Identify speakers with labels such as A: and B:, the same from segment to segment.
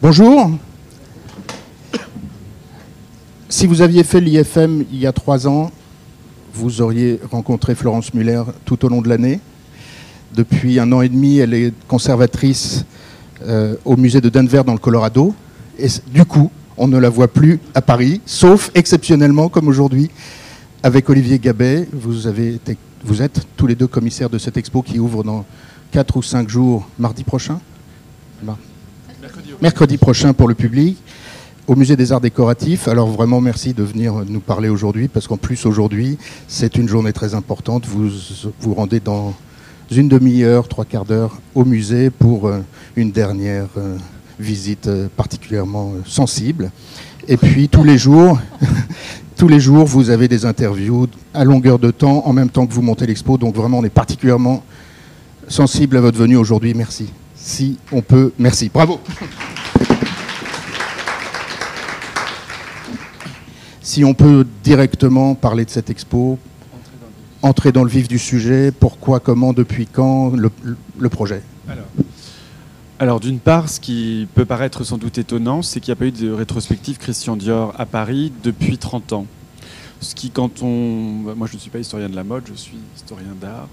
A: Bonjour. Si vous aviez fait l'IFM il y a trois ans, vous auriez rencontré Florence Muller tout au long de l'année. Depuis un an et demi, elle est conservatrice euh, au musée de Denver dans le Colorado. Et du coup, on ne la voit plus à Paris, sauf exceptionnellement comme aujourd'hui avec Olivier Gabet. Vous, vous êtes tous les deux commissaires de cette expo qui ouvre dans quatre ou cinq jours, mardi prochain mercredi, prochain pour le public au Musée des Arts Décoratifs. Alors vraiment merci de venir nous parler aujourd'hui, parce qu'en plus aujourd'hui, c'est une journée très importante. Vous vous rendez dans une demi-heure, trois quarts d'heure au musée pour euh, une dernière euh, visite euh, particulièrement sensible. Et puis tous les jours, tous les jours, vous avez des interviews à longueur de temps, en même temps que vous montez l'expo. Donc vraiment, on est particulièrement sensible à votre venue aujourd'hui. Merci. Si on peut, merci. Bravo. Si on peut directement parler de cette expo, entrer dans le vif du sujet, pourquoi, comment, depuis quand, le, projet?
B: Alors, d'une part, ce qui peut paraître sans doute étonnant, c'est qu'il n'y a pas eu de rétrospective Christian Dior à Paris depuis 30 ans. Ce qui, quand on. Moi, je ne suis pas historien de la mode, je suis historien d'art.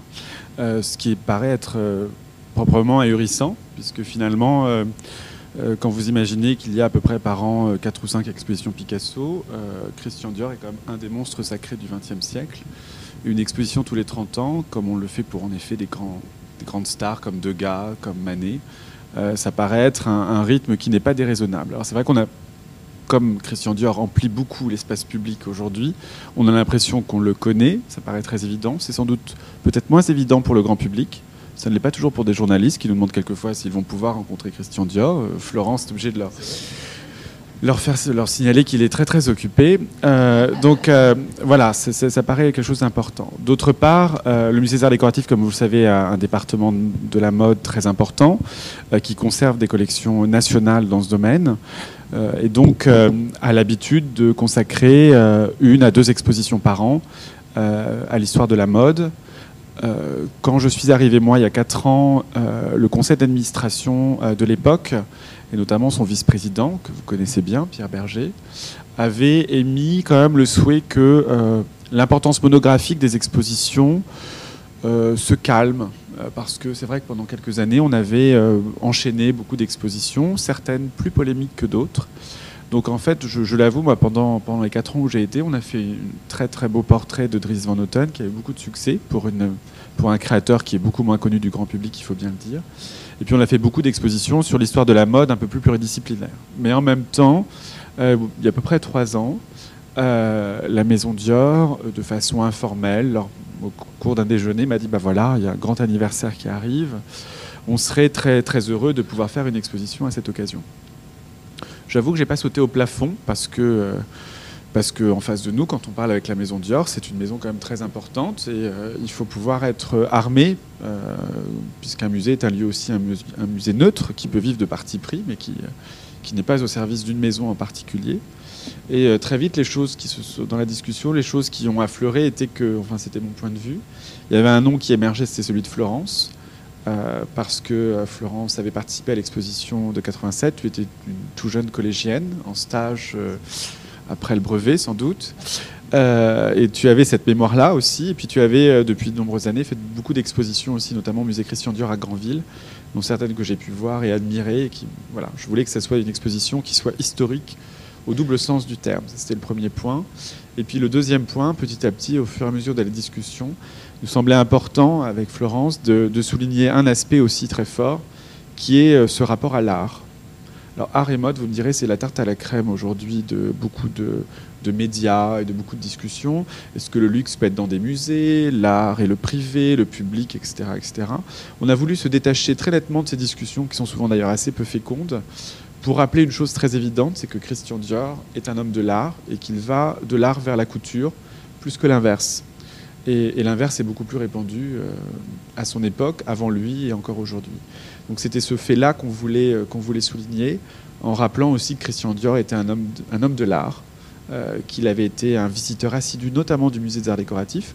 B: Euh, ce qui paraît être euh, proprement ahurissant, puisque finalement. Euh, quand vous imaginez qu'il y a à peu près par an 4 euh, ou 5 expositions Picasso, euh, Christian Dior est quand même un des monstres sacrés du XXe siècle. Une exposition tous les 30 ans, comme on le fait pour en effet des, grands, grandes stars comme Degas, comme Manet, ça paraît être un, rythme qui n'est pas déraisonnable. Alors c'est vrai qu'on a comme Christian Dior remplit beaucoup l'espace public aujourd'hui, on a l'impression qu'on le connaît, ça paraît très évident. C'est sans doute peut-être moins évident pour le grand public. Ça ne l'est pas toujours pour des journalistes qui nous demandent quelquefois s'ils vont pouvoir rencontrer Christian Dior. Euh, Florence est obligée de leur, leur, faire, leur signaler qu'il est très très occupé. Euh, donc euh, voilà, ça paraît quelque chose d'important. D'autre part, le musée des arts décoratifs, comme vous le savez, a un département de la mode très important qui conserve des collections nationales dans ce domaine. et donc a l'habitude de consacrer une à deux expositions par an à l'histoire de la mode, quand je suis arrivé, moi, il y a 4 ans, euh, le conseil d'administration euh, de l'époque, et notamment son vice-président, que vous connaissez bien, Pierre Berger, avait émis quand même le souhait que l'importance monographique des expositions se calme. Parce que c'est vrai que pendant quelques années, on avait enchaîné beaucoup d'expositions, certaines plus polémiques que d'autres. Donc en fait, je, l'avoue, pendant, les 4 ans où j'ai été, on a fait un très très beau portrait de Dries Van Noten qui avait beaucoup de succès pour, un créateur qui est beaucoup moins connu du grand public, il faut bien le dire. Et puis on a fait beaucoup d'expositions sur l'histoire de la mode un peu plus pluridisciplinaire. Mais en même temps, euh, il y a à peu près 3 ans, euh, la maison Dior, de façon informelle, au cours d'un déjeuner, m'a dit, bah voilà, il y a un grand anniversaire qui arrive. On serait très très heureux de pouvoir faire une exposition à cette occasion. J'avoue que j'ai pas sauté au plafond parce que euh, parce qu'en face de nous, quand on parle avec la maison Dior, c'est une maison quand même très importante et euh, il faut pouvoir être armé, euh, puisqu'un musée est un lieu aussi un musée, neutre qui peut vivre de parti pris, mais qui, n'est pas au service d'une maison en particulier. Et très vite, les choses qui se dans la discussion, les choses qui ont affleuré étaient que, enfin, c'était mon point de vue. Il y avait un nom qui émergeait, c'était celui de Florence. Euh, parce que euh, Florence avait participé à l'exposition de 87. Tu étais une tout jeune collégienne en stage euh, après le brevet, sans doute. et tu avais cette mémoire-là aussi. Et puis tu avais, depuis de nombreuses années, fait beaucoup d'expositions aussi, notamment au musée Christian Dior à Granville, dont certaines que j'ai pu voir et admirer. Et qui, voilà, je voulais que ce soit une exposition qui soit historique au double sens du terme. C'était le premier point. Et puis le deuxième point, petit à petit, au fur et à mesure de la discussion, nous semblait important, avec Florence, de, souligner un aspect aussi très fort, qui est euh, ce rapport à l'art. Alors, art et mode, vous me direz, c'est la tarte à la crème aujourd'hui de beaucoup de, médias et de beaucoup de discussions. Est-ce que le luxe peut être dans des musées, l'art et le privé, le public, etc., etc. On a voulu se détacher très nettement de ces discussions, qui sont souvent d'ailleurs assez peu fécondes, pour rappeler une chose très évidente, c'est que Christian Dior est un homme de l'art et qu'il va de l'art vers la couture, plus que l'inverse. Et, l'inverse est beaucoup plus répandu euh, à son époque, avant lui et encore aujourd'hui. Donc c'était ce fait-là qu'on voulait, euh, qu'on voulait souligner, en rappelant aussi que Christian Dior était un homme de, de l'art, euh, qu'il avait été un visiteur assidu notamment du musée des arts décoratifs.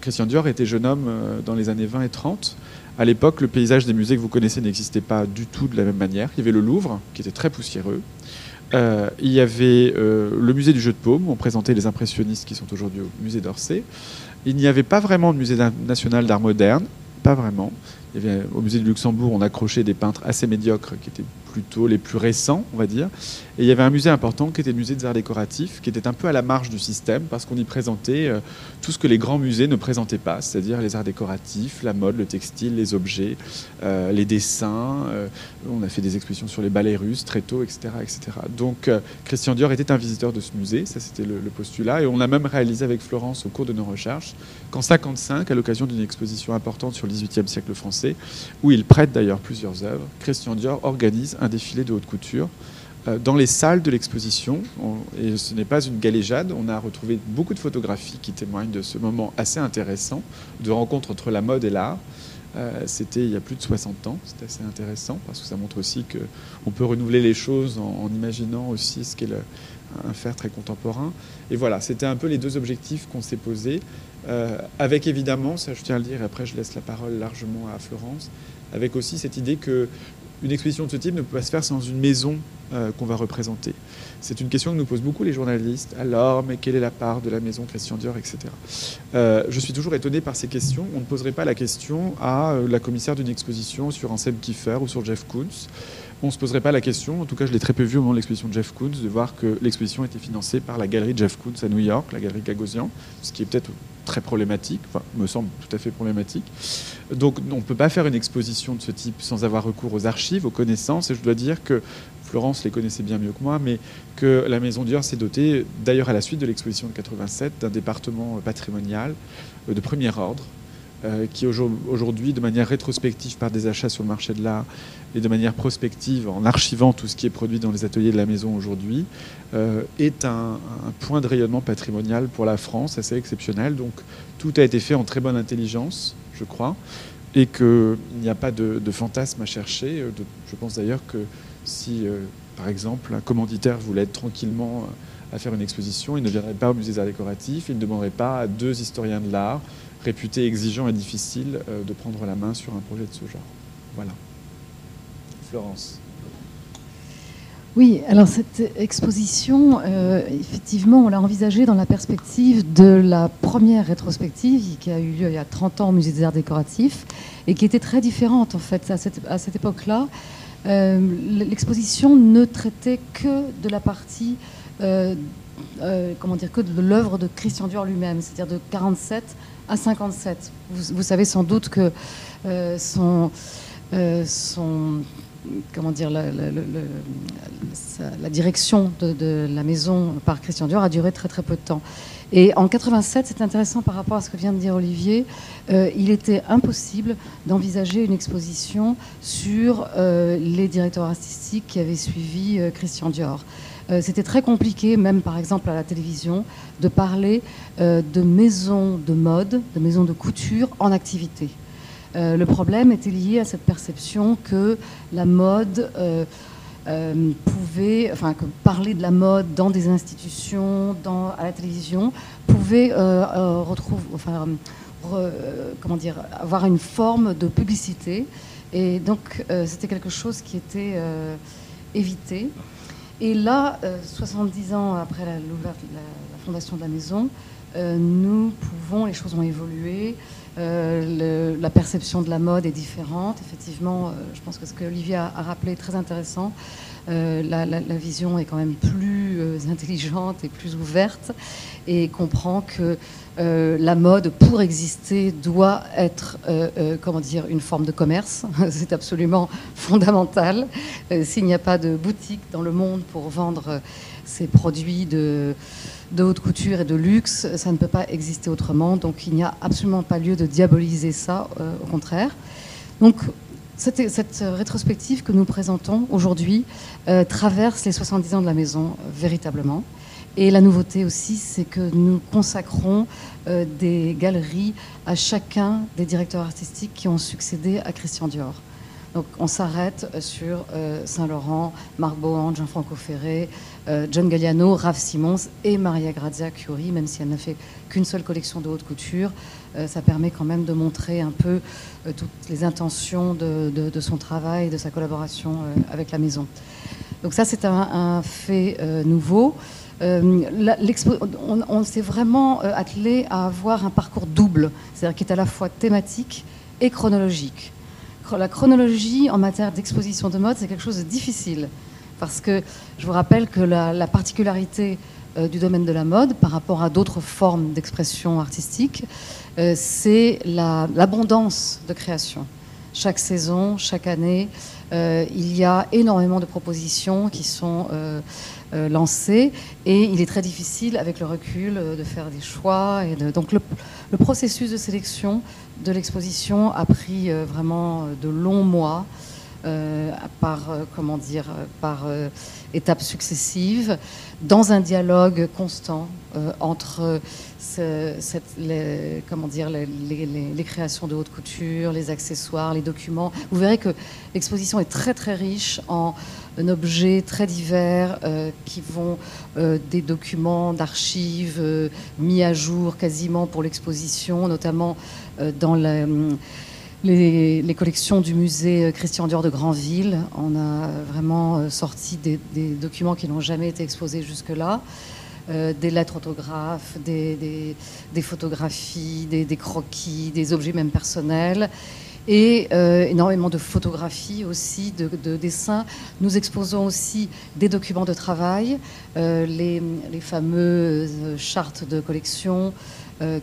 B: Christian Dior était jeune homme dans les années 20 et 30, À l'époque, le paysage des musées que vous connaissez n'existait pas du tout de la même manière. Il y avait le Louvre, qui était très poussiéreux. Il y avait le musée du jeu de paume, où on présentait les impressionnistes qui sont aujourd'hui au musée d'Orsay. Il n'y avait pas vraiment de musée national d'art moderne, pas vraiment. au musée du Luxembourg, on accrochait des peintres assez médiocres qui étaient plutôt les plus récents, on va dire. Et il y avait un musée important qui était le musée des arts décoratifs, qui était un peu à la marge du système parce qu'on y présentait euh, tout ce que les grands musées ne présentaient pas, c'est-à-dire les arts décoratifs, la mode, le textile, les objets, euh, les dessins. Euh, on a fait des expositions sur les ballets russes très tôt, etc. etc. Donc Christian Dior était un visiteur de ce musée, ça c'était le, postulat. Et on a même réalisé avec Florence au cours de nos recherches qu'en 55, à l'occasion d'une exposition importante sur le XVIIIe siècle français, où il prête d'ailleurs plusieurs œuvres, Christian Dior organise un défilé de haute couture euh, dans les salles de l'exposition. Et ce n'est pas une galéjade. On a retrouvé beaucoup de photographies qui témoignent de ce moment assez intéressant de rencontre entre la mode et l'art. Euh, c'était il y a plus de 60 ans. C'est assez intéressant parce que ça montre aussi qu'on peut renouveler les choses en, imaginant aussi ce qu'est un faire très contemporain. Et voilà, c'était un peu les deux objectifs qu'on s'est posés. Euh, avec évidemment, ça je tiens à le dire, et après je laisse la parole largement à Florence, avec aussi cette idée que une exposition de ce type ne peut pas se faire sans une maison euh, qu'on va représenter. C'est une question que nous posent beaucoup les journalistes. Alors, mais quelle est la part de la maison Christian Dior, etc. Euh, je suis toujours étonné par ces questions. On ne poserait pas la question à euh, la commissaire d'une exposition sur Ansem Kiefer ou sur Jeff Koons. On ne se poserait pas la question, en tout cas je l'ai très peu vu au moment de l'exposition de Jeff Koons, de voir que l'exposition était financée par la galerie Jeff Koons à New York, la galerie Gagosian, ce qui est peut-être très problématique, enfin, me semble tout à fait problématique. Donc on ne peut pas faire une exposition de ce type sans avoir recours aux archives, aux connaissances, et je dois dire que Florence les connaissait bien mieux que moi, mais que la Maison Dior s'est dotée, d'ailleurs à la suite de l'exposition de 87, d'un département patrimonial euh, de premier ordre, euh, qui aujourd'hui, de manière rétrospective par des achats sur le marché de l'art et de manière prospective en archivant tout ce qui est produit dans les ateliers de la maison aujourd'hui, euh, est un, point de rayonnement patrimonial pour la France assez exceptionnel. Donc tout a été fait en très bonne intelligence, je crois, et qu'il n'y a pas de, fantasme à chercher. je pense d'ailleurs que si, par exemple, un commanditaire voulait être tranquillement à faire une exposition, il ne viendrait pas au musée des arts décoratifs, il ne demanderait pas à deux historiens de l'art réputé exigeant et difficile euh, de prendre la main sur un projet de ce genre. Voilà. Florence.
C: Oui, alors cette exposition, euh, effectivement, on l'a envisagée dans la perspective de la première rétrospective qui a eu lieu il y a 30 ans au Musée des Arts Décoratifs et qui était très différente en fait à cette, à cette époque-là. Euh, l'exposition ne traitait que de la partie, comment dire, que de l'œuvre de Christian Dior lui-même, c'est-à-dire de 47 à 57. Vous, savez sans doute que euh, son, euh, son, comment dire, la, direction de, la maison par Christian Dior a duré très très peu de temps. Et en 87, c'est intéressant par rapport à ce que vient de dire Olivier, euh, il était impossible d'envisager une exposition sur les directeurs artistiques qui avaient suivi Christian Dior. Euh, c'était très compliqué, même par exemple à la télévision, de parler euh, de maisons de mode, de maisons de couture en activité. Euh, le problème était lié à cette perception que la mode pouvait, enfin que parler de la mode dans des institutions, dans, à la télévision, pouvait retrouver, enfin, comment dire, avoir une forme de publicité. Et donc c'était quelque chose qui était évité. Et là, 70 euh, ans après la, fondation de la maison, euh, nous pouvons, les choses ont évolué, euh, la perception de la mode est différente. Effectivement, je pense que ce que Olivier a, rappelé est très intéressant. La, la, vision est quand même plus intelligente et plus ouverte et comprend que euh, la mode, pour exister, doit être, euh, euh, comment dire, une forme de commerce. C'est absolument fondamental. S'il n'y a pas de boutique dans le monde pour vendre ces produits de, haute couture et de luxe, ça ne peut pas exister autrement. Donc il n'y a absolument pas lieu de diaboliser ça, au contraire. Donc cette, rétrospective que nous présentons aujourd'hui traverse les 70 ans de la maison, véritablement. Et la nouveauté aussi, c'est que nous consacrons euh, des galeries à chacun des directeurs artistiques qui ont succédé à Christian Dior. Donc on s'arrête sur Saint-Laurent, Marc Bohan, Jean-Franco Ferré, John Galliano, Raph Simons et Maria Grazia Curie, même si elle n'a fait qu'une seule collection de haute couture. Ça permet quand même de montrer un peu toutes les intentions de, son travail, de sa collaboration avec la maison. Donc ça, c'est un, fait nouveau. Euh, on, s'est vraiment euh, attelé à avoir un parcours double, c'est-à-dire qui est à la fois thématique et chronologique. La chronologie en matière d'exposition de mode, c'est quelque chose de difficile, parce que je vous rappelle que la, particularité euh, du domaine de la mode par rapport à d'autres formes d'expression artistique, c'est l'abondance de création. Chaque saison, chaque année, il y a énormément de propositions qui sont euh, lancé et il est très difficile avec le recul euh, de faire des choix. Donc le, processus de sélection de l'exposition a pris euh, vraiment de longs mois. par comment dire par étapes successives dans un dialogue constant entre les, comment dire, les, créations de haute couture, les accessoires, les documents. Vous verrez que l'exposition est très très riche en objets très divers euh, qui vont euh, des documents d'archives euh, mis à jour quasiment pour l'exposition, notamment dans les, collections du musée Christian Dior de Granville. On a vraiment sorti des documents qui n'ont jamais été exposés jusque-là. Euh, des lettres autographes, des, photographies, des, croquis, des objets même personnels et euh, énormément de photographies aussi, de, dessins. Nous exposons aussi des documents de travail, euh, les, fameuses chartes de collection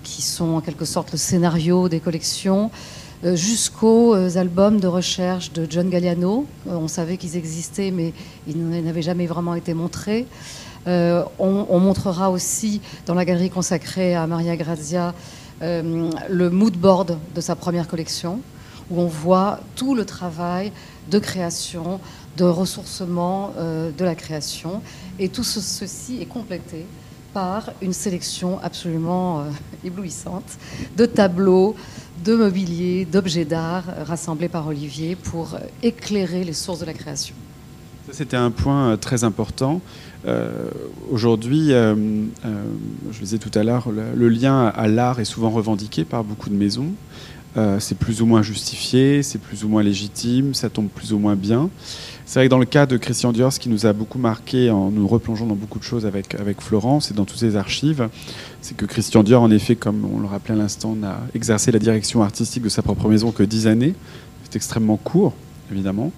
C: qui sont en quelque sorte le scénario des collections jusqu'aux albums de recherche de John Galliano. on savait qu'ils existaient, mais ils n'avaient jamais vraiment été montrés. Euh, on, montrera aussi dans la galerie consacrée à Maria Grazia euh, le mood board de sa première collection, où on voit tout le travail de création, de ressourcement euh, de la création. Et tout ceci est complété par une sélection absolument éblouissante de tableaux, de mobilier, d'objets d'art rassemblés par Olivier pour éclairer les sources de la création.
B: C'était un point très important. Euh, aujourd'hui, euh, euh, je le disais tout à l'heure, le, lien à l'art est souvent revendiqué par beaucoup de maisons. c'est plus ou moins justifié, c'est plus ou moins légitime, ça tombe plus ou moins bien. C'est vrai que dans le cas de Christian Dior, ce qui nous a beaucoup marqué en nous replongeant dans beaucoup de choses avec, avec Florence et dans toutes ses archives, c'est que Christian Dior, en effet, comme on le rappelait à l'instant, n'a exercé la direction artistique de sa propre maison que dix années. C'est extrêmement court, évidemment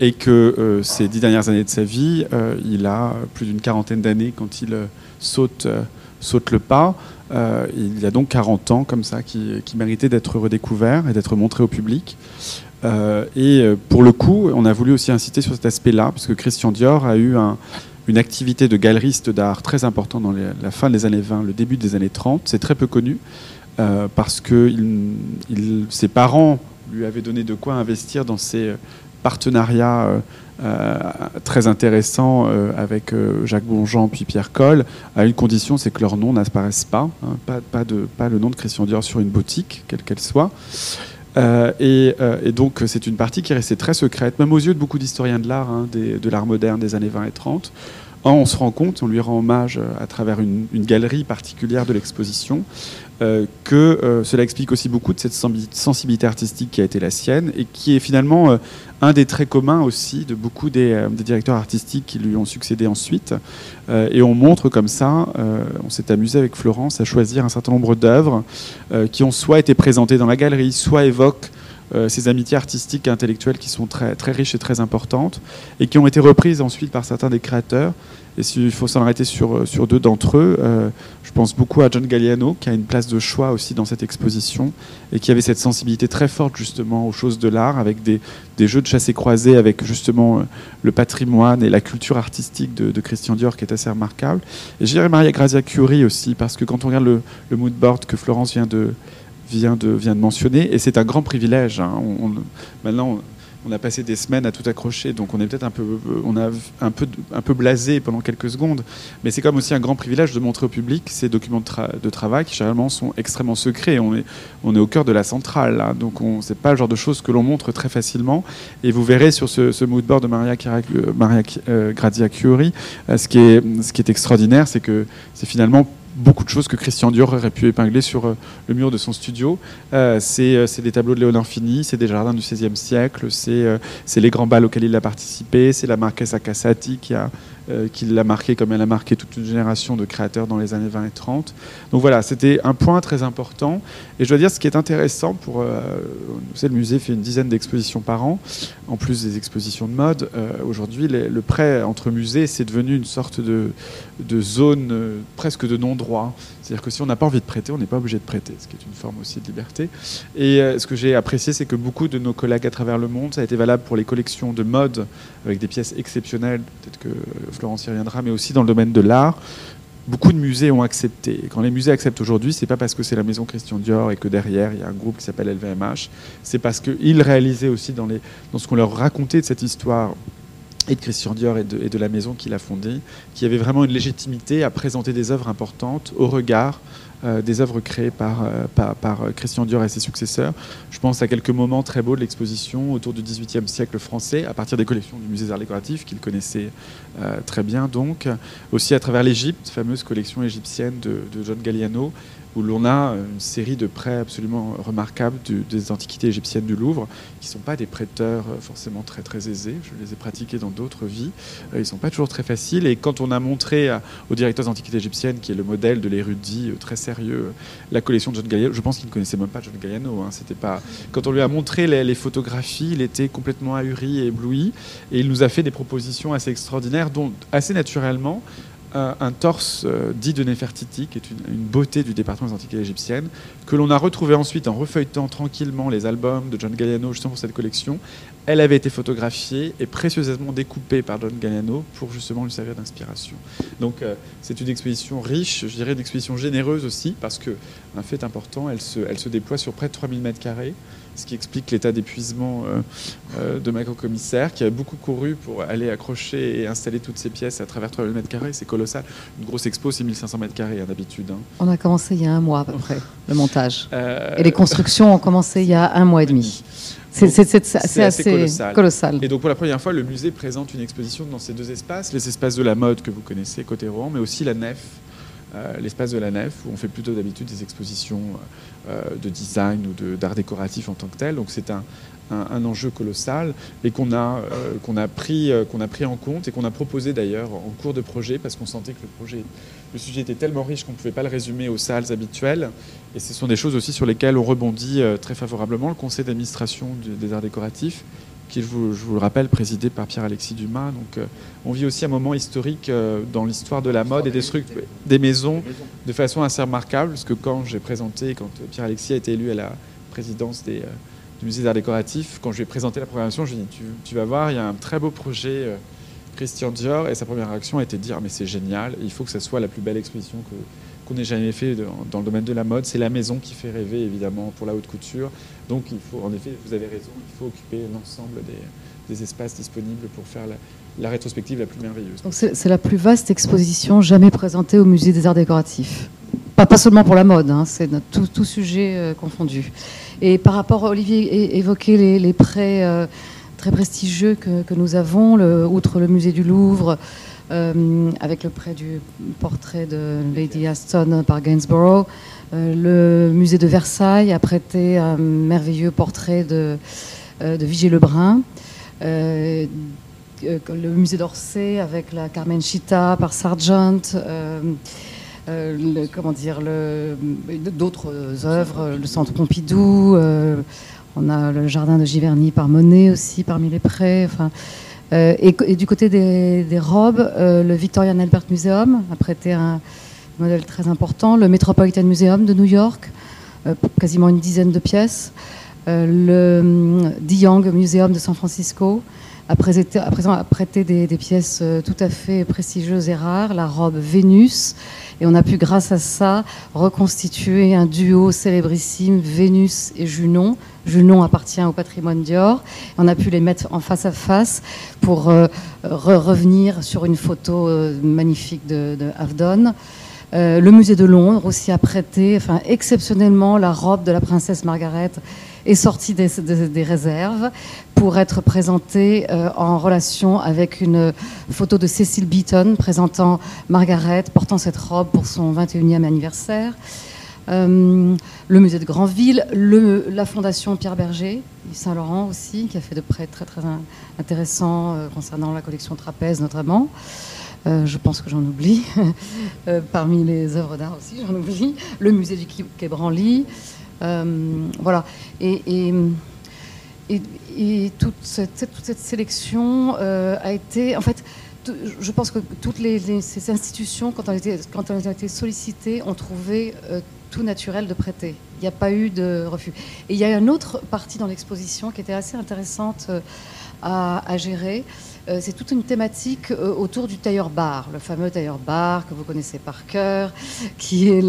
B: et que euh, ces dix dernières années de sa vie, euh, il a plus d'une quarantaine d'années quand il euh, saute, le pas. il a donc 40 ans comme ça qui, qui méritait d'être redécouvert et d'être montré au public. et pour le coup, on a voulu aussi inciter sur cet aspect-là, parce que Christian Dior a eu une activité de galeriste d'art très importante dans la fin des années 20, le début des années 30. C'est très peu connu, parce que ses parents lui avaient donné de quoi investir dans ses partenariat euh, euh, très intéressant euh, avec Jacques Bonjean puis Pierre Coll, à une condition, c'est que leur nom n'apparaisse pas, hein, pas, pas, de, pas le nom de Christian Dior sur une boutique, quelle qu'elle soit. et, donc c'est une partie qui est restée très secrète, même aux yeux de beaucoup d'historiens de l'art, hein, de l'art moderne des années 20 et 30. On se rend compte, on lui rend hommage à travers une, galerie particulière de l'exposition, euh, que euh, cela explique aussi beaucoup de cette sensibilité artistique qui a été la sienne et qui est finalement euh, un des traits communs aussi de beaucoup des, directeurs artistiques qui lui ont succédé ensuite. et on montre comme ça, on s'est amusé avec Florence à choisir un certain nombre d'œuvres qui ont soit été présentées dans la galerie, soit évoquent ces amitiés artistiques et intellectuelles qui sont très, très riches et très importantes, et qui ont été reprises ensuite par certains des créateurs, et s'il faut s'en arrêter sur, euh, sur deux d'entre eux, euh, je pense beaucoup à John Galliano, qui a une place de choix aussi dans cette exposition, et qui avait cette sensibilité très forte justement aux choses de l'art, avec des, des jeux de chassé croisés, avec justement euh, le patrimoine et la culture artistique de, Christian Dior, qui est assez remarquable. Et je dirais Maria Grazia Curie aussi, parce que quand on regarde le, le mood board que Florence vient de, vient de, mentionner, et c'est un grand privilège. Hein. maintenant, on a passé des semaines à tout accrocher, donc on est peut-être un peu, on a un peu, un peu blasé pendant quelques secondes. Mais c'est comme aussi un grand privilège de montrer au public ces documents de, travail qui généralement sont extrêmement secrets. On est, on est au cœur de la centrale, hein. donc on c'est pas le genre de choses que l'on montre très facilement. Et vous verrez sur ce, moodboard de Maria, euh, Maria euh, euh, ce qui est, ce qui est extraordinaire, c'est que c'est finalement beaucoup de choses que Christian Dior aurait pu épingler sur euh, le mur de son studio. Euh, euh, c'est des tableaux de Léonard Fini, c'est des jardins du XVIe siècle, c'est les grands bals auxquels il a participé, c'est la Marquesa Cassati qui a euh, qui l'a marqué comme elle a marqué toute une génération de créateurs dans les années 20 et 30. Donc voilà, c'était un point très important. Et je dois dire, ce qui est intéressant pour... Euh, vous savez, le musée fait une dizaine d'expositions par an, en plus des expositions de mode. Euh, aujourd'hui, le prêt entre musées, c'est devenu une sorte de, de zone presque de non-droit. C'est-à-dire que si on n'a pas envie de prêter, on n'est pas obligé de prêter, ce qui est une forme aussi de liberté. Et ce que j'ai apprécié, c'est que beaucoup de nos collègues à travers le monde, ça a été valable pour les collections de mode, avec des pièces exceptionnelles, peut-être que Florence y reviendra, mais aussi dans le domaine de l'art. Beaucoup de musées ont accepté. Quand les musées acceptent aujourd'hui, c'est pas parce que c'est la maison Christian Dior et que derrière il y a un groupe qui s'appelle LVMH. C'est parce qu'ils réalisaient aussi dans ce qu'on leur racontait de cette histoire et de Christian Dior et de, et de la maison qu'il a fondée, qu'il y avait vraiment une légitimité à présenter des œuvres importantes au regard euh, des œuvres créées par, euh, euh, Christian Dior et ses successeurs. Je pense à quelques moments très beaux de l'exposition autour du XVIIIe siècle français, à partir des collections du musée des arts décoratifs qu'il connaissait très bien, donc aussi à travers l'Égypte, fameuse collection égyptienne de, de John Galliano, où l'on a une série de prêts absolument remarquables des antiquités égyptiennes du Louvre, qui ne sont pas des prêteurs euh, forcément très très aisés. Je les ai pratiqués dans d'autres vies. Euh, ils ne sont pas toujours très faciles. Et quand on a montré au directeur des antiquités égyptiennes, qui est le modèle de l'érudit euh, très sérieux, la collection de John Galliano, je pense qu'il ne connaissait même pas John Galliano. Hein. Pas... Quand on lui a montré les, les, photographies, il était complètement ahuri et ébloui. Et il nous a fait des propositions assez extraordinaires, dont assez naturellement, un torse euh, dit de Nefertiti, qui est une, beauté du département des antiquités égyptiennes, que l'on a retrouvé ensuite en refeuilletant tranquillement les albums de John Galliano justement pour cette collection. Elle avait été photographiée et précieusement découpée par John Galliano pour justement lui servir d'inspiration. Donc euh, c'est une exposition riche, je dirais une exposition généreuse aussi, parce que un fait important, elle se, elle se déploie sur près de 3000 mètres carrés ce qui explique l'état d'épuisement euh, euh, de ma commissaire qui a beaucoup couru pour aller accrocher et installer toutes ces pièces à travers 3000 mètres carrés. C'est colossal. Une grosse expo, c'est 1500 mètres carrés hein, d'habitude. Hein.
C: On a commencé il y a un mois à peu près, le montage. Euh, et les constructions ont commencé il y a un mois et demi. C'est assez, colossal.
B: Et donc pour la première fois, le musée présente une exposition dans ces deux espaces, les espaces de la mode que vous connaissez côté Rouen, mais aussi la nef, l'espace de la nef, où on fait plutôt d'habitude des expositions euh, de design ou d'art décoratif en tant que tel. Donc c'est un, un, enjeu colossal et qu'on a, euh, a, pris, euh, a pris en compte et qu'on a proposé d'ailleurs en cours de projet parce qu'on sentait que le, projet, le sujet était tellement riche qu'on ne pouvait pas le résumer aux salles habituelles. Et ce sont des choses aussi sur lesquelles on rebondit très favorablement. Le conseil d'administration des arts décoratifs qui, je vous, le rappelle, présidé par Pierre-Alexis Dumas. Donc, euh, on vit aussi un moment historique euh, dans l'histoire de la mode et des, des maisons de façon assez remarquable, parce que quand j'ai présenté, quand Pierre-Alexis a été élu à la présidence des, euh, du musée d'art décoratif, quand je lui ai présenté la programmation, je lui ai dit, tu, vas voir, il y a un très beau projet Christian Dior, et sa première réaction a été de dire, mais c'est génial, il faut que ça soit la plus belle exposition que qu'on n'ait jamais fait dans, le domaine de la mode. C'est la maison qui fait rêver, évidemment, pour la haute couture. Donc, il faut, en effet, vous avez raison, il faut occuper l'ensemble des, espaces disponibles pour faire la, rétrospective la plus merveilleuse.
C: c'est la plus vaste exposition jamais présentée au Musée des Arts Décoratifs. Pas, pas seulement pour la mode, hein, c'est tout, tout, sujet euh, confondu. Et par rapport, Olivier évoquait les, les prêts euh, très prestigieux que, nous avons, outre le musée du Louvre, euh, avec le prêt du portrait de Lady Aston par Gainsborough. Euh, le musée de Versailles a prêté un merveilleux portrait de, euh, Lebrun. le musée d'Orsay avec la Carmen Chita par Sargent. comment dire, d'autres œuvres, le Centre Pompidou, on a le Jardin de Giverny par Monet aussi parmi les. Enfin, euh, et, du côté des, robes, euh, le Victorian Albert Museum a prêté un modèle très important, le Metropolitan Museum de New York, euh, quasiment une dizaine de pièces, le De Young Museum de San Francisco, à, présent a prêté des, pièces tout à fait prestigieuses et rares, la robe Vénus. Et on a pu, grâce à ça, reconstituer un duo célébrissime, Vénus et Junon. Junon appartient au patrimoine Dior. On a pu les mettre en face à face pour revenir sur une photo magnifique de, Avdon. Euh, le musée de Londres aussi a prêté, enfin exceptionnellement, la robe de la princesse Margaret est sortie des, réserves pour être présentée euh, en relation avec une photo de Cecil Beaton présentant Margaret portant cette robe pour son 21e anniversaire. Euh, le musée de Granville, la fondation Pierre Berger, Saint-Laurent aussi, qui a fait de prêts très très intéressants concernant la collection Trapèze notamment. Euh, je pense que j'en oublie. Euh, parmi les œuvres d'art aussi, j'en oublie. Le musée du Quai Branly. Euh, voilà. Et, et, toute, cette, toute, cette, sélection a été. En fait, je pense que toutes les, ces institutions, quand elles, étaient, quand elles ont été sollicitées, ont trouvé tout naturel de prêter. Il n'y a pas eu de refus. Et il y a une autre partie dans l'exposition qui était assez intéressante à, gérer. Euh, c'est toute une thématique euh, autour du tailleur bar, le fameux tailleur bar que vous connaissez par cœur, qui est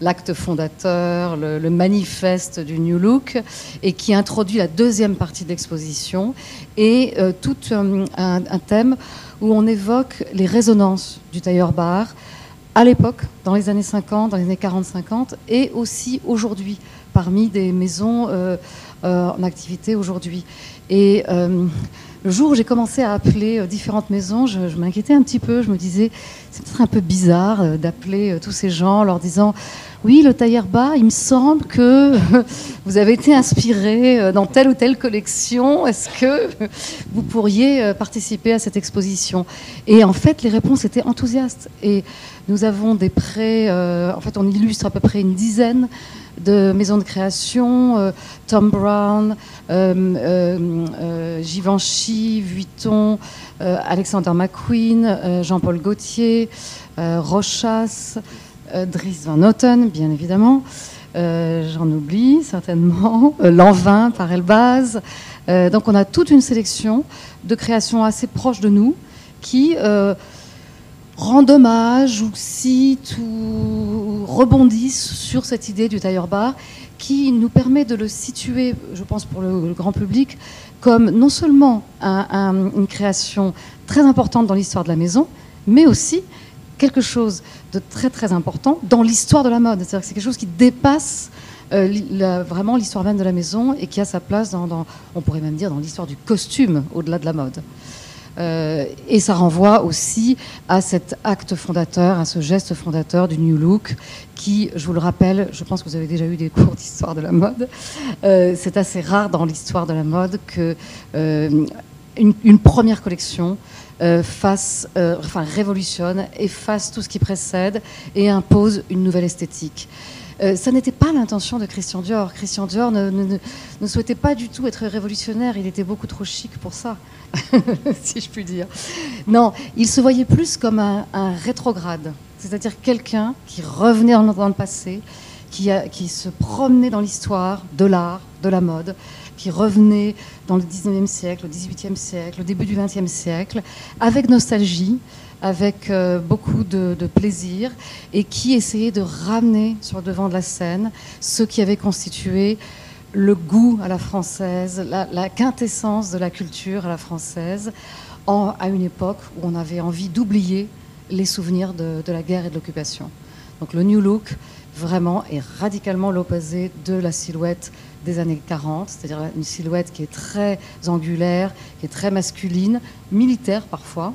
C: l'acte fondateur, le, manifeste du New Look, et qui introduit la deuxième partie de l'exposition, et euh, tout un, un, thème où on évoque les résonances du tailleur bar à l'époque, dans les années 50, dans les années 40-50, et aussi aujourd'hui, parmi des maisons en activité aujourd'hui. Et le jour où j'ai commencé à appeler euh, différentes maisons, je, m'inquiétais un petit peu. Je me disais, c'est peut-être un peu bizarre euh, d'appeler euh, tous ces gens en leur disant Oui, le tailleur bas, il me semble que vous avez été inspiré dans telle ou telle collection. Est-ce que vous pourriez participer à cette exposition? Et en fait, les réponses étaient enthousiastes. Et nous avons des prêts, en fait, on illustre à peu près une dizaine de maisons de création, euh, Tom Brown, euh, euh, Givenchy, Vuitton, Alexander McQueen, Jean-Paul Gaultier, Rochas, Dries Van Noten, bien évidemment. J'en oublie certainement, Lanvin par Elbaz. donc on a toute une sélection de créations assez proches de nous qui rendent hommage ou citent ou rebondissent sur cette idée du tailleur bar qui nous permet de le situer, je pense pour le, grand public, comme non seulement une création très importante dans l'histoire de la maison, mais aussi quelque chose de très très important dans l'histoire de la mode. C'est-à-dire que c'est quelque chose qui dépasse euh, vraiment l'histoire même de la maison et qui a sa place dans on pourrait même dire, dans l'histoire du costume au-delà de la mode. Euh, et ça renvoie aussi à cet acte fondateur, à ce geste fondateur du New Look, qui, je vous le rappelle, je pense que vous avez déjà eu des cours d'histoire de la mode. Euh, c'est assez rare dans l'histoire de la mode que euh, une, première collection fasse, enfin révolutionne, efface tout ce qui précède et impose une nouvelle esthétique. Euh, ça n'était pas l'intention de Christian Dior. Christian Dior ne, souhaitait pas du tout être révolutionnaire. Il était beaucoup trop chic pour ça, si je puis dire. Non, il se voyait plus comme un, rétrograde, c'est-à-dire quelqu'un qui revenait dans le passé, qui, qui se promenait dans l'histoire de l'art, de la mode, qui revenait dans le 19e siècle, le 18e siècle, le début du 20e siècle, avec nostalgie, avec euh, beaucoup de, plaisir et qui essayait de ramener sur le devant de la scène ce qui avait constitué le goût à la française, la, quintessence de la culture à la française, à une époque où on avait envie d'oublier les souvenirs de, la guerre et de l'occupation. Donc le New Look, vraiment, est radicalement l'opposé de la silhouette des années 40, c'est-à-dire une silhouette qui est très angulaire, qui est très masculine, militaire parfois,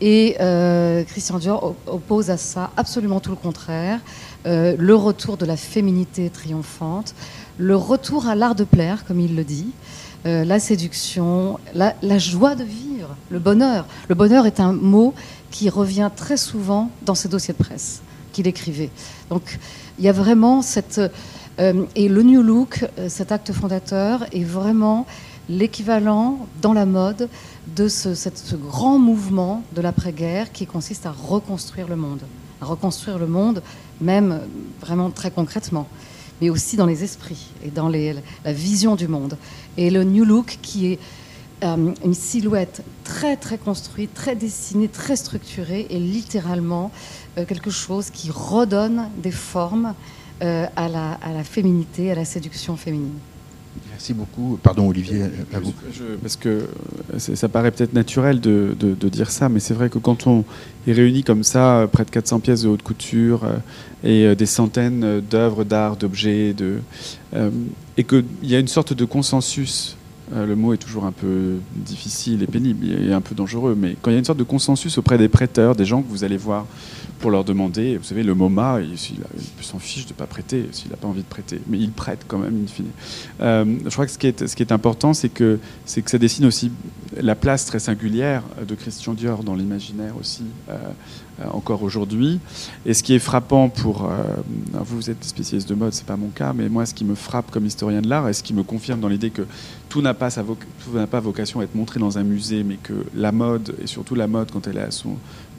C: et euh, Christian Dior oppose à ça absolument tout le contraire. Euh, le retour de la féminité triomphante, le retour à l'art de plaire, comme il le dit, euh, la séduction, la, joie de vivre, le bonheur. Le bonheur est un mot qui revient très souvent dans ses dossiers de presse qu'il écrivait. Donc il y a vraiment cette... et le New Look, cet acte fondateur, est vraiment l'équivalent dans la mode de ce, grand mouvement de l'après-guerre qui consiste à reconstruire le monde. À reconstruire le monde, même vraiment très concrètement, mais aussi dans les esprits et dans la vision du monde. Et le New Look qui est euh, une silhouette très très construite, très dessinée, très structurée et littéralement euh, quelque chose qui redonne des formes euh, à la féminité, à la séduction féminine.
A: Merci beaucoup. Pardon, Olivier, à vous.
B: parce que ça paraît peut-être naturel de, de, dire ça, mais c'est vrai que quand on est réuni comme ça, près de 400 pièces de haute couture et des centaines d'œuvres d'art, d'objets, de, et qu'il y a une sorte de consensus euh, le mot est toujours un peu difficile et pénible et un peu dangereux, mais quand il y a une sorte de consensus auprès des prêteurs, des gens que vous allez voir pour leur demander, vous savez, le MoMA, il, s'en fiche de ne pas prêter s'il n'a pas envie de prêter, mais il prête quand même, in fine. Euh, je crois que ce qui est, important, c'est que, c'est que ça dessine aussi la place très singulière de Christian Dior dans l'imaginaire aussi, euh, encore aujourd'hui. Et ce qui est frappant pour... vous, vous êtes spécialiste de mode, c'est pas mon cas, mais moi, ce qui me frappe comme historien de l'art, et ce qui me confirme dans l'idée que tout n'a pas, pas vocation à être montré dans un musée, mais que la mode, et surtout la mode quand elle est à son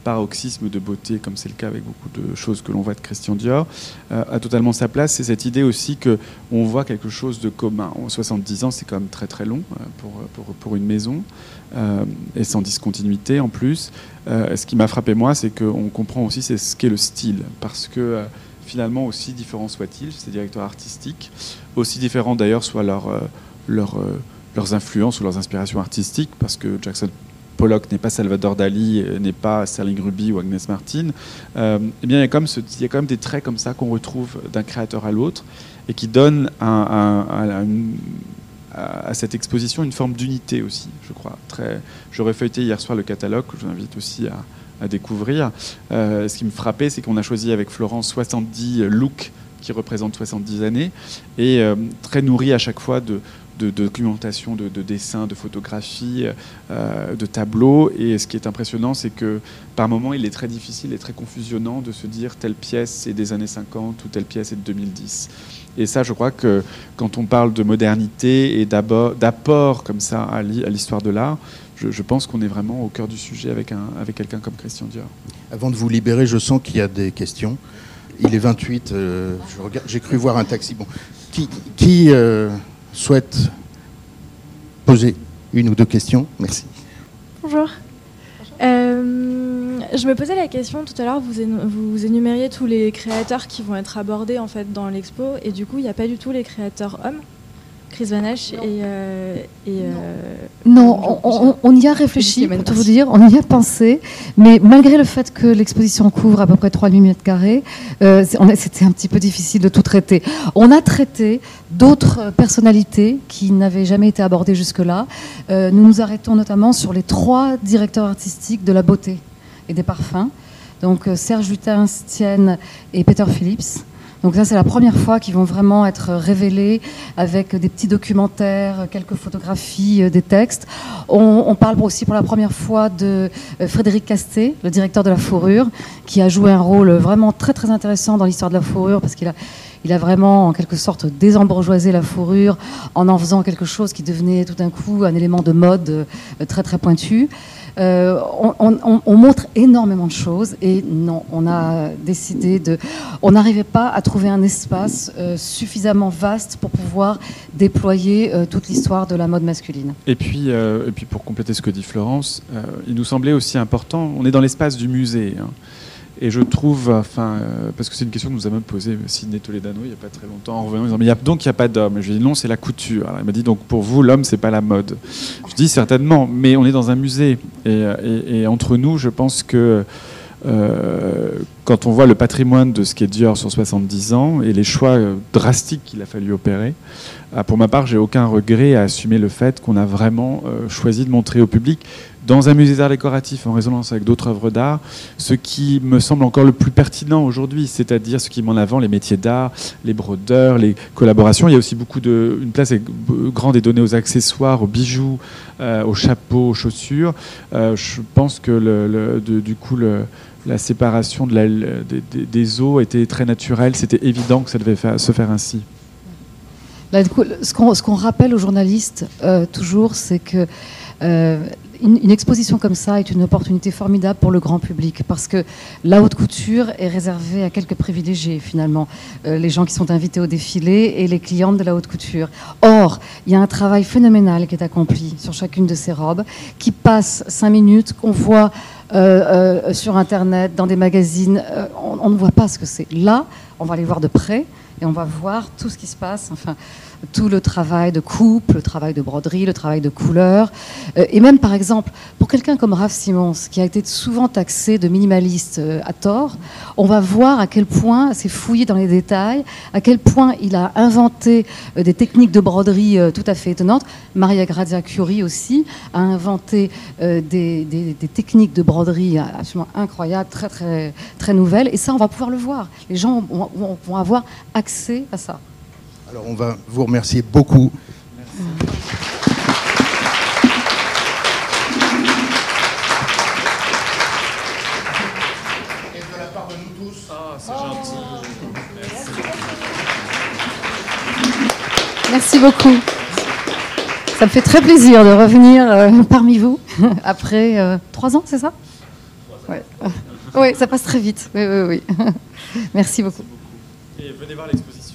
B: paroxysme de beauté, comme c'est le cas avec beaucoup de choses que l'on voit de Christian Dior, euh, a totalement sa place. C'est cette idée aussi qu'on voit quelque chose de commun. En 70 ans, c'est quand même très très long euh, pour, pour, pour une maison, euh, et sans discontinuité en plus. ce qui m'a frappé moi, c'est qu'on comprend aussi ce qu'est le style, parce que finalement, aussi différents soient-ils, ces directeurs artistiques, aussi différents d'ailleurs soient leurs leur, leurs influences ou leurs inspirations artistiques, parce que Jackson Pollock n'est pas Salvador Dali, euh, n'est pas Sterling Ruby ou Agnes Martin, euh, eh bien, il y, a quand même des traits comme ça qu'on retrouve d'un créateur à l'autre et qui donnent à, cette exposition une forme d'unité aussi, je crois. Très, j'aurais feuilleté hier soir le catalogue, je vous invite aussi à, découvrir. ce qui me frappait, c'est qu'on a choisi avec Florence 70 looks qui représentent 70 années et très nourri à chaque fois de, de, documentation, de, dessins, de photographies, euh, de tableaux. Et ce qui est impressionnant, c'est que par moments, il est très difficile et très confusionnant de se dire telle pièce est des années 50 ou telle pièce est de 2010. Et ça, je crois que quand on parle de modernité et d'apport comme ça à l'histoire de l'art, je, pense qu'on est vraiment au cœur du sujet avec, un, avec quelqu'un comme Christian Dior.
A: Avant de vous libérer, je sens qu'il y a des questions. Il est 28, euh, j'ai cru voir un taxi. Bon. Qui, qui euh, souhaite poser une ou deux questions Merci.
D: Bonjour. Euh, je me posais la question tout à l'heure, vous, vous énumériez tous les créateurs qui vont être abordés en fait dans l'expo, et du coup, il n'y a pas du tout les créateurs hommes. Chris Vanache et. Euh,
C: euh, non, on, y a réfléchi, pour tout vous dire, on y a pensé, mais malgré le fait que l'exposition couvre à peu près 3000 mètres carrés, euh, c'était un petit peu difficile de tout traiter. On a traité d'autres personnalités qui n'avaient jamais été abordées jusque-là. nous nous arrêtons notamment sur les trois directeurs artistiques de la beauté et des parfums. Donc Serge Lutin, Stienne et Peter Phillips. Donc ça, c'est la première fois qu'ils vont vraiment être révélés avec des petits documentaires, quelques photographies, euh, des textes. On, parle aussi pour la première fois de euh, Frédéric Castet, le directeur de la fourrure, qui a joué un rôle vraiment très très intéressant dans l'histoire de la fourrure parce qu'il a il a vraiment en quelque sorte désembourgeoisé la fourrure en en faisant quelque chose qui devenait tout d'un coup un élément de mode euh, très très pointu. Euh, on, montre énormément de choses et non, on a décidé de. On n'arrivait pas à trouver un espace euh, suffisamment vaste pour pouvoir déployer euh, toute l'histoire de la mode masculine.
B: Et puis, et puis pour compléter ce que dit Florence, il nous semblait aussi important. On est dans l'espace du musée. Hein. Et je trouve, euh, parce que c'est une question que nous a même posée Sidney Toledano il n'y a pas très longtemps en revenant, disant, mais y a, donc il n'y a pas d'homme. Je lui ai dit non, c'est la couture. Alors, il m'a dit donc pour vous, l'homme, c'est pas la mode. Je dis certainement, mais on est dans un musée. Et, entre nous, je pense que euh, quand on voit le patrimoine de ce qu'est Dior sur 70 ans et les choix euh, drastiques qu'il a fallu opérer, pour ma part, j'ai aucun regret à assumer le fait qu'on a vraiment choisi de montrer au public dans un musée d'art décoratif en résonance avec d'autres œuvres d'art, ce qui me semble encore le plus pertinent aujourd'hui, c'est-à-dire ce qui met en avant les métiers d'art, les brodeurs, les collaborations. Il y a aussi beaucoup de, une place grande est donnée aux accessoires, aux bijoux, euh, aux chapeaux, aux chaussures. Euh, je pense que du coup la séparation de la, des, eaux était très naturelle. C'était évident que ça devait se faire ainsi.
C: ce qu'on rappelle aux journalistes euh, toujours, c'est que une, exposition comme ça est une opportunité formidable pour le grand public parce que la haute couture est réservée à quelques privilégiés finalement, euh, les gens qui sont invités au défilé et les clientes de la haute couture. Or, il y a un travail phénoménal qui est accompli sur chacune de ces robes, qui passe cinq minutes, qu'on voit euh, euh, sur Internet, dans des magazines. On, on, ne voit pas ce que c'est. Là, on va les voir de près et on va voir tout ce qui se passe. Enfin, tout le travail de coupe, le travail de broderie, le travail de couleur. Euh, et même, par exemple, pour quelqu'un comme Raph Simons, qui a été souvent taxé de minimaliste euh, à tort, on va voir à quel point c'est fouillé dans les détails, à quel point il a inventé euh, des techniques de broderie tout à fait étonnantes. Maria Grazia Curie aussi a inventé des, techniques de broderie absolument incroyables, très, très, très nouvelles. Et ça, on va pouvoir le voir. Les gens vont avoir accès à ça.
A: Alors on va vous remercier beaucoup. Et de la part de nous tous.
B: Ah, c'est gentil.
C: Merci. Merci beaucoup. Ça me fait très plaisir de revenir euh, parmi vous après euh, trois ans, c'est ça? Oui, ouais, ça passe très vite. Oui, oui, oui. Merci beaucoup.
B: Et venez voir l'exposition.